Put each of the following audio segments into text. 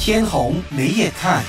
天虹没眼看，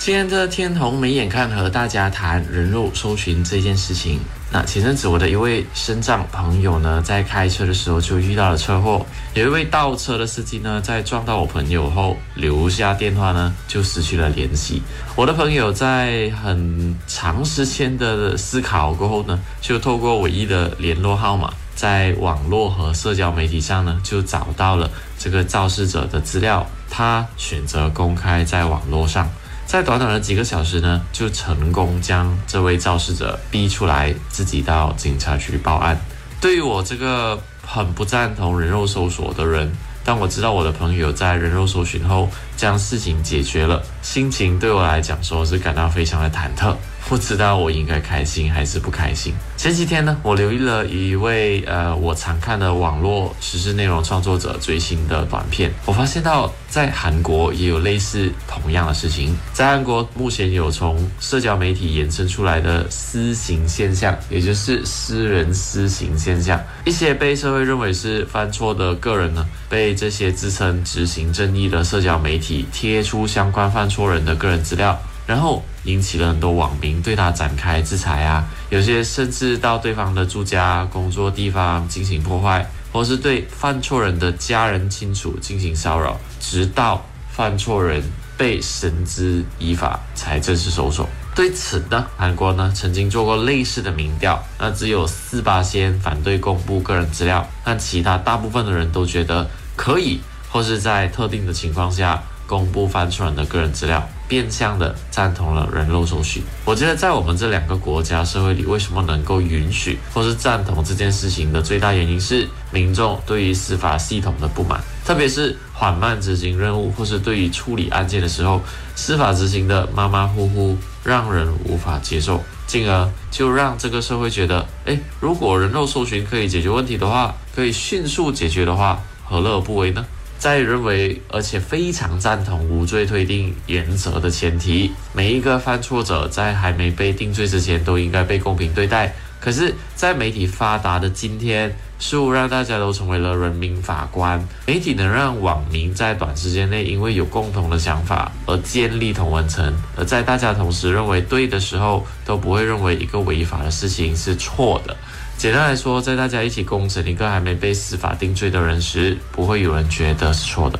今天的天虹没眼看和大家谈人肉搜寻这件事情。那前阵子我的一位身障朋友呢，在开车的时候就遇到了车祸，有一位倒车的司机呢，在撞到我朋友后留下电话呢，就失去了联系。我的朋友在很长时间的思考过后呢，就透过唯一的联络号码，在网络和社交媒体上呢，就找到了这个肇事者的资料。他选择公开在网络上。在短短的几个小时呢，就成功将这位肇事者逼出来，自己到警察局报案。对于我这个很不赞同人肉搜索的人，当我知道我的朋友在人肉搜寻后将事情解决了，心情对我来讲说是感到非常的忐忑。不知道我应该开心还是不开心。前几天呢，我留意了一位呃我常看的网络时事内容创作者最新的短片，我发现到在韩国也有类似同样的事情。在韩国目前有从社交媒体延伸出来的私刑现象，也就是私人私刑现象。一些被社会认为是犯错的个人呢，被这些自称执行正义的社交媒体贴出相关犯错人的个人资料。然后引起了很多网民对他展开制裁啊，有些甚至到对方的住家、工作地方进行破坏，或是对犯错人的家人亲属进行骚扰，直到犯错人被绳之以法才正式收手。对此呢，韩国呢曾经做过类似的民调，那只有四八先反对公布个人资料，但其他大部分的人都觉得可以，或是在特定的情况下。公布犯错人的个人资料，变相的赞同了人肉搜寻。我觉得在我们这两个国家社会里，为什么能够允许或是赞同这件事情的最大原因是民众对于司法系统的不满，特别是缓慢执行任务或是对于处理案件的时候，司法执行的马马虎虎，让人无法接受，进而就让这个社会觉得，哎，如果人肉搜寻可以解决问题的话，可以迅速解决的话，何乐而不为呢？在认为而且非常赞同无罪推定原则的前提，每一个犯错者在还没被定罪之前都应该被公平对待。可是，在媒体发达的今天，似乎让大家都成为了人民法官，媒体能让网民在短时间内因为有共同的想法而建立同文层，而在大家同时认为对的时候，都不会认为一个违法的事情是错的。简单来说，在大家一起公审一个还没被司法定罪的人时，不会有人觉得是错的。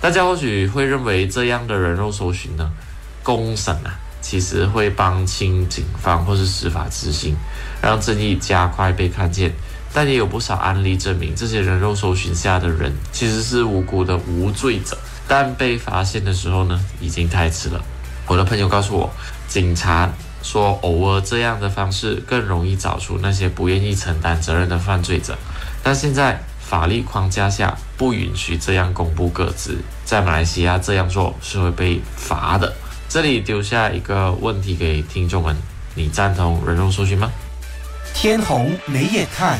大家或许会认为这样的人肉搜寻呢，公审啊，其实会帮清警方或是司法执行，让正义加快被看见。但也有不少案例证明，这些人肉搜寻下的人其实是无辜的无罪者，但被发现的时候呢，已经太迟了。我的朋友告诉我，警察。说偶尔这样的方式更容易找出那些不愿意承担责任的犯罪者，但现在法律框架下不允许这样公布个资，在马来西亚这样做是会被罚的。这里丢下一个问题给听众们：你赞同人肉搜寻吗？天虹没眼看。